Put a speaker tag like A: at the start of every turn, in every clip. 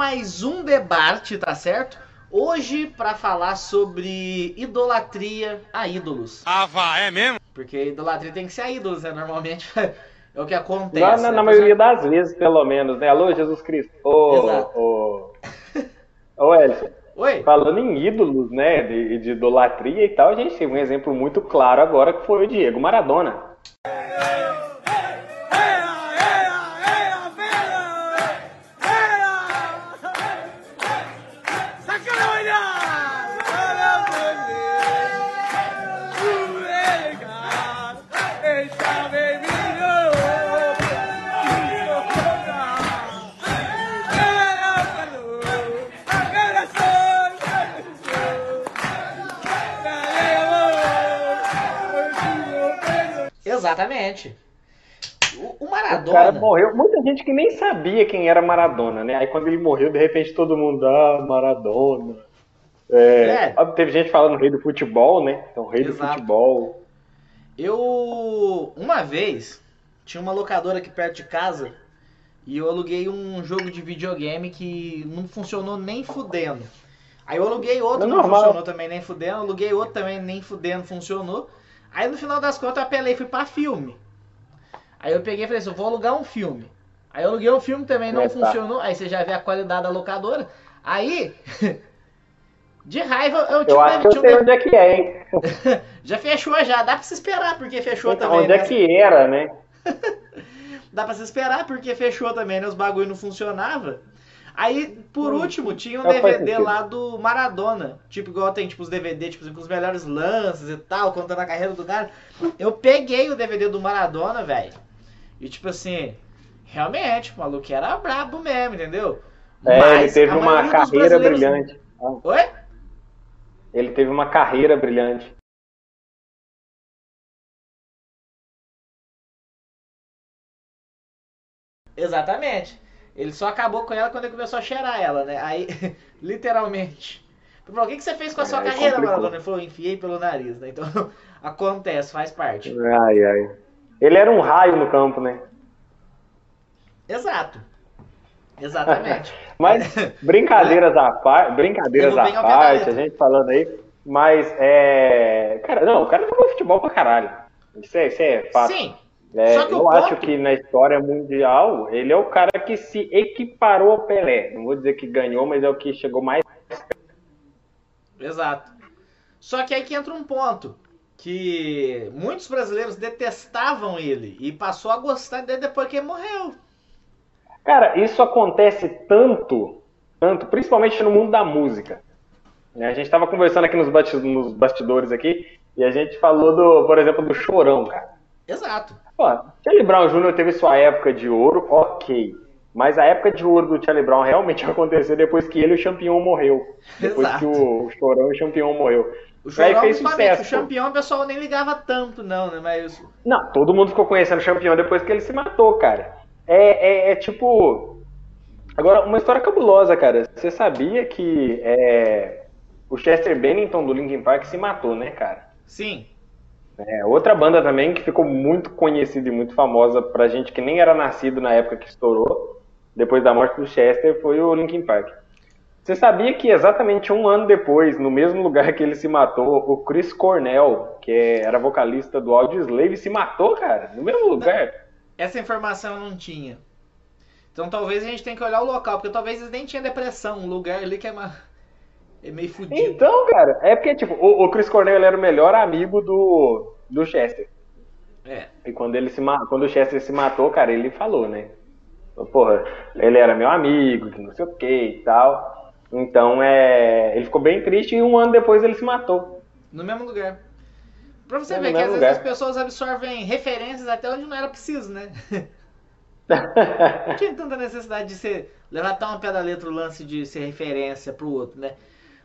A: mais um debate, tá certo? Hoje para falar sobre idolatria a ídolos.
B: Ah, vá, é mesmo?
A: Porque idolatria tem que ser a ídolos, né? Normalmente é o que acontece.
C: Na, na,
A: né?
C: na maioria das vezes, pelo menos, né? Alô, Jesus Cristo. Ô, ô, ô, Elson,
A: Oi?
C: falando em ídolos, né, de, de idolatria e tal, a gente tem um exemplo muito claro agora que foi o Diego Maradona.
A: Exatamente. O, o
C: O cara
A: Maradona.
C: morreu, muita gente que nem sabia quem era Maradona, né? Aí quando ele morreu, de repente todo mundo, ah, Maradona. É,
A: É.
C: Teve gente falando rei do futebol, né? Então, rei do
A: Exato.
C: futebol.
A: Eu. Uma vez, tinha uma locadora aqui perto de casa e eu aluguei um jogo de videogame que não funcionou nem fudendo. Aí eu aluguei outro,
C: É
A: não
C: normal.
A: funcionou também nem fudendo. Aluguei outro também, nem fudendo, funcionou. Aí no final das contas eu apelei e fui pra filme. Aí eu peguei e falei assim: eu vou alugar um filme. Aí eu aluguei um filme também, não
C: É, tá.
A: funcionou. Aí você já vê a qualidade da locadora. Aí. De raiva, eu, tinha
C: Eu
A: um-
C: acho que eu sei onde é que é, hein?
A: Já fechou já, dá pra se esperar, porque fechou
C: Então,
A: também.
C: onde é
A: né?
C: que era, né?
A: Dá pra se esperar, porque fechou também, né? Os bagulho não funcionava. Aí, por último, tinha um
C: Não
A: DVD
C: sentido.
A: lá do Maradona. Tipo, igual tem tipo, os DVD, tipo, com os melhores lances e tal, contando a carreira do cara. Eu peguei o DVD do Maradona, velho. E tipo assim, realmente, o maluco era brabo mesmo, entendeu?
C: É, ele
A: Mas
C: teve
A: a
C: uma carreira
A: brasileiros-
C: brilhante.
A: Oi?
C: Ele teve uma carreira brilhante.
A: Exatamente. Ele só acabou com ela quando ele começou a cheirar ela, né? Aí, literalmente. Ele falou, o que, que você fez com a
C: É,
A: sua
C: aí
A: carreira,
C: complicou.
A: Maradona? Ele falou, enfiei pelo nariz, né? Então, acontece, faz parte.
C: Ai, ai. Ele era um raio no campo, né?
A: Exato. Exatamente.
C: Mas brincadeiras à parte, brincadeiras à parte, a gente falando aí, mas é. Cara, não, o cara jogou futebol pra caralho. Isso é, isso é fato.
A: Sim,
C: É, eu acho que na história mundial, ele é o cara que se equiparou ao Pelé. Não vou dizer que ganhou, mas é o que chegou mais.
A: exato. Só que aí que entra um ponto. Que muitos brasileiros detestavam ele e passou a gostar dele depois que ele morreu.
C: Cara, isso acontece tanto, tanto, principalmente no mundo da música. A gente estava conversando aqui nos bastidores aqui e a gente falou do, por exemplo, do Chorão, cara.
A: Exato.
C: Pô, Charlie Brown Jr. teve sua época de ouro, ok. Mas a época de ouro do Charlie Brown realmente aconteceu depois que ele o Champion morreu. Depois
A: Exato.
C: que o, o Chorão e o Champion morreu.
A: O Chorão,
C: fez
A: principalmente, o
C: sucesso.
A: campeão, o pessoal nem ligava tanto, não, né? Mas
C: Não, todo mundo ficou conhecendo o Champion depois que ele se matou, cara. É, é, é tipo. Agora, uma história cabulosa, cara. Você sabia que é, o Chester Bennington do Linkin Park se matou, né, cara?
A: sim,
C: É, outra banda também que ficou muito conhecida e muito famosa pra gente que nem era nascido na época que estourou, depois da morte do Chester, foi o Linkin Park. Você sabia que exatamente um ano depois, no mesmo lugar que ele se matou, o Chris Cornell, que era vocalista do Audioslave, se matou, cara, no mesmo lugar.
A: essa informação eu não tinha. Então talvez a gente tenha que olhar o local, porque talvez eles nem tinham depressão, um lugar ali que é, uma... é meio fudido.
C: Então, cara, é porque, tipo, o, o Chris Cornell era o melhor amigo do, do Chester.
A: É,
C: E quando ele se quando o Chester se matou, cara, ele falou, né? Porra, ele era meu amigo, que não sei o que e tal. Então é. Ele ficou bem triste e um ano depois ele se matou.
A: no mesmo lugar. Pra você
C: no
A: ver que às
C: mesmo
A: vezes
C: lugar.
A: as pessoas absorvem referências até onde não era preciso, né? Não tinha tanta necessidade de ser levar tão ao pé da letra o lance de ser referência pro outro, né?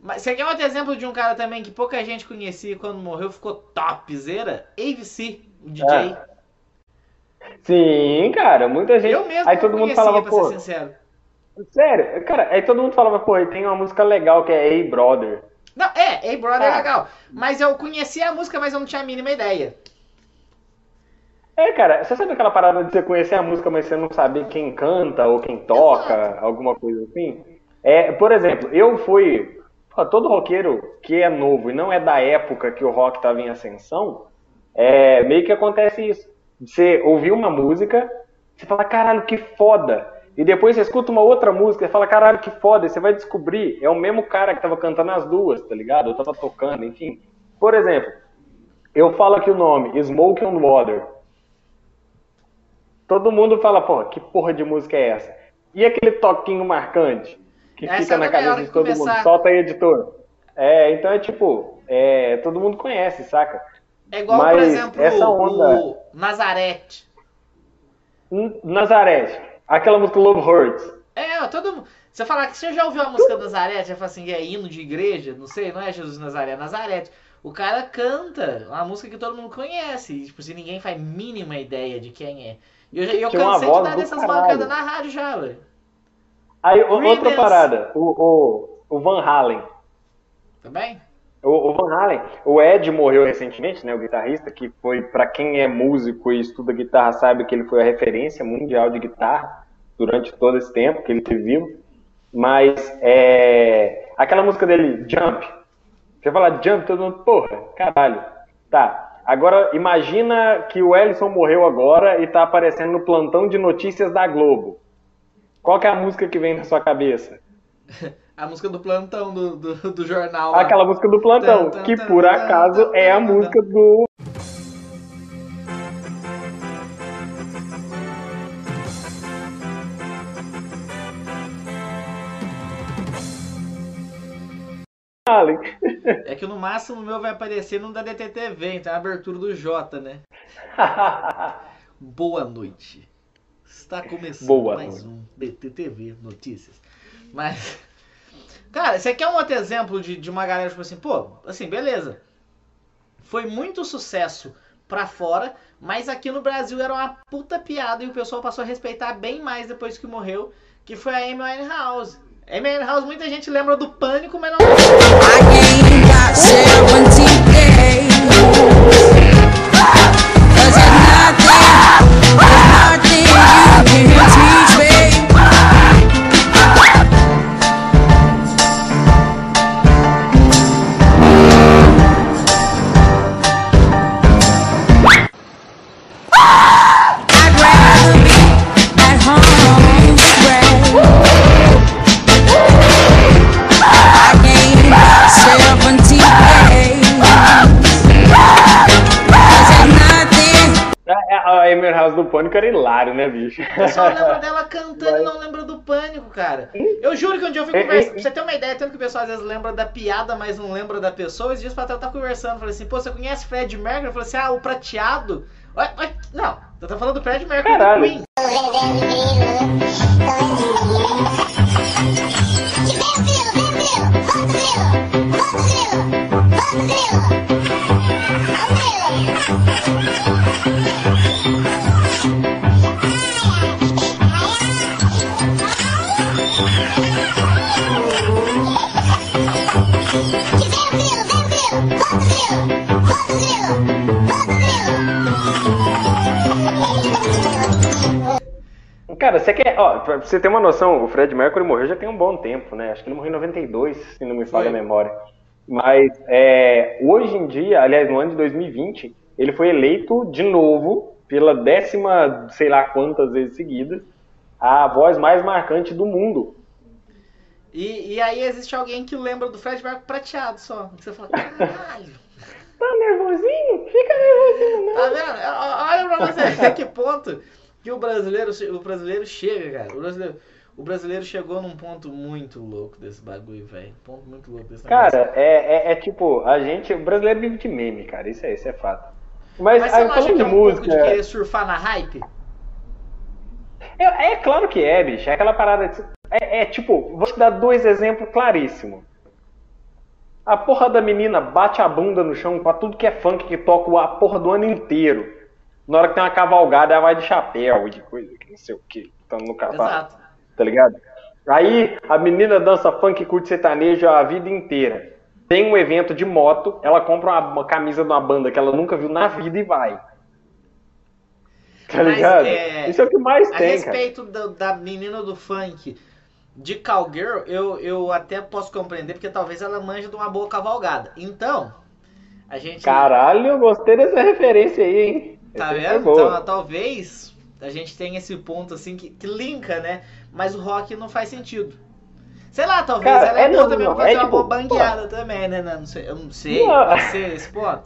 A: Mas você quer outro exemplo de um cara também que pouca gente conhecia e quando morreu ficou topzera? AVC, o DJ.
C: Ah, Sim, cara, muita gente.
A: Eu mesmo
C: aí todo mundo falava,
A: pra
C: pô,
A: ser sincero.
C: sério, cara, aí todo mundo falava, pô, tem uma música legal que é Hey Brother.
A: Não, é, Hey Brother é
C: Ah.
A: legal. Mas eu conhecia a música, mas eu não tinha a mínima ideia.
C: É, cara, você sabe aquela parada de você conhecer a música, mas você não saber quem canta ou quem toca, Exato. alguma coisa assim? É, por exemplo, eu fui. Todo roqueiro que é novo e não é da época que o rock estava em ascensão, é, meio que acontece isso. Você ouvir uma música, você fala, caralho, que foda. E depois você escuta uma outra música e fala, caralho, que foda. E você vai descobrir, é o mesmo cara que tava cantando as duas, tá ligado? Eu tava tocando, enfim. Por exemplo, eu falo aqui o nome, Smoke on Water. Todo mundo fala, pô, que porra de música é essa? E aquele toquinho marcante que essa fica na cabeça de todo começar. mundo? Solta aí, editor. É, então é tipo, é, todo mundo conhece, saca?
A: É igual, Mas por exemplo, essa onda... o Nazareth.
C: Nazareth. Aquela música Love Hurts.
A: É, todo mundo. Você falar que você já ouviu a música Nazareth, já fala assim, é hino de igreja, não sei, não é Jesus Nazaré, é Nazareth. O cara canta uma música que todo mundo conhece, tipo, se ninguém faz mínima ideia de quem é. E eu, eu cansei de dar dessas mancadas na rádio já, velho.
C: Aí, outra parada, o, o, o Van Halen.
A: Também?
C: O, o, Van Halen, o Ed morreu recentemente, né, o guitarrista, que foi, para quem é músico e estuda guitarra, sabe que ele foi a referência mundial de guitarra durante todo esse tempo que ele teve vivo. Mas é, aquela música dele, Jump, você fala Jump, todo mundo, porra, caralho. Tá, agora imagina que o Ellison morreu agora e tá aparecendo no plantão de notícias da Globo. Qual que é a música que vem na sua cabeça?
A: A música do plantão do, do, do jornal.
C: Lá. Aquela música do plantão, que por acaso é a música do.
A: É que no máximo o meu vai aparecer no da DTTV, então é a abertura do Jota, né? Boa noite. Está começando Boa mais um DTTV Notícias. Mas Cara, você quer um outro exemplo de, de uma galera, tipo assim, pô, assim, beleza. Foi muito sucesso pra fora, mas aqui no Brasil era uma puta piada e o pessoal passou a respeitar bem mais depois que morreu, que foi a Amy Winehouse. Amy Winehouse, muita gente lembra do Pânico, mas não...
C: Pânico era hilário, né, bicho?
A: O pessoal lembra dela cantando Mas... e não lembra do Pânico, cara. Eu juro que um dia eu fui conversando. Pra você ter uma ideia, tanto que o pessoal às vezes lembra da piada, mas não lembra da pessoa. Esses dias pra eu tá conversando. Falei assim, pô, você conhece Fred Mercury? Eu falei assim, ah, o prateado. Não, eu tô falando do Fred Mercury Caralho. do Queen.
C: Cara, você quer. Ó, pra você ter uma noção, o Fred Mercury morreu já tem um bom tempo, né? Acho que ele morreu em 92, se não me falha a memória. Mas é, hoje em dia, aliás, no ano de 2020, ele foi eleito de novo, pela décima, sei lá quantas vezes seguidas, a voz mais marcante do mundo.
A: E, e aí existe alguém que lembra do Fred Mercury prateado só. Você fala, caralho.
C: Tá nervosinho? Fica nervosinho, não.
A: Tá vendo? Olha pra você até que ponto que o brasileiro, o brasileiro chega, cara. O brasileiro, o brasileiro chegou num ponto muito louco desse bagulho, velho. Ponto muito louco desse
C: Cara, é, é, é, tipo, a gente. O brasileiro vive de meme, cara. Isso é, isso é fato.
A: Mas, Mas você não acha que é um música... pouco de querer surfar na hype?
C: É, é claro que é, bicho. É aquela parada. De, é, é tipo, vou te dar dois exemplos claríssimos. A porra da menina bate a bunda no chão pra tudo que é funk que toca a porra do ano inteiro. Na hora que tem uma cavalgada, ela vai de chapéu, de coisa, que não sei o que, no cavalo. Exato. Tá ligado? Aí a menina dança funk e curte sertanejo a vida inteira. Tem um evento de moto, ela compra uma, uma camisa de uma banda que ela nunca viu na vida e vai. Tá ligado?
A: é,
C: Isso é o que mais
A: A
C: tem, cara.
A: respeito do- da menina do funk de cowgirl, eu, eu até posso compreender, porque talvez ela manja de uma boa cavalgada. Então, a gente.
C: Caralho, eu gostei dessa referência aí, hein?
A: Tá
C: Essa
A: vendo?
C: boa.
A: Então, talvez a gente tenha esse ponto assim que, que linka, né? Mas o rock não faz sentido. Sei lá, talvez
C: Cara,
A: ela é,
C: é
A: boa também
C: não,
A: pra fazer
C: é
A: uma
C: tipo,
A: boa bangueada também, né? Não sei, eu não sei,
C: Não.
A: pode ser esse ponto.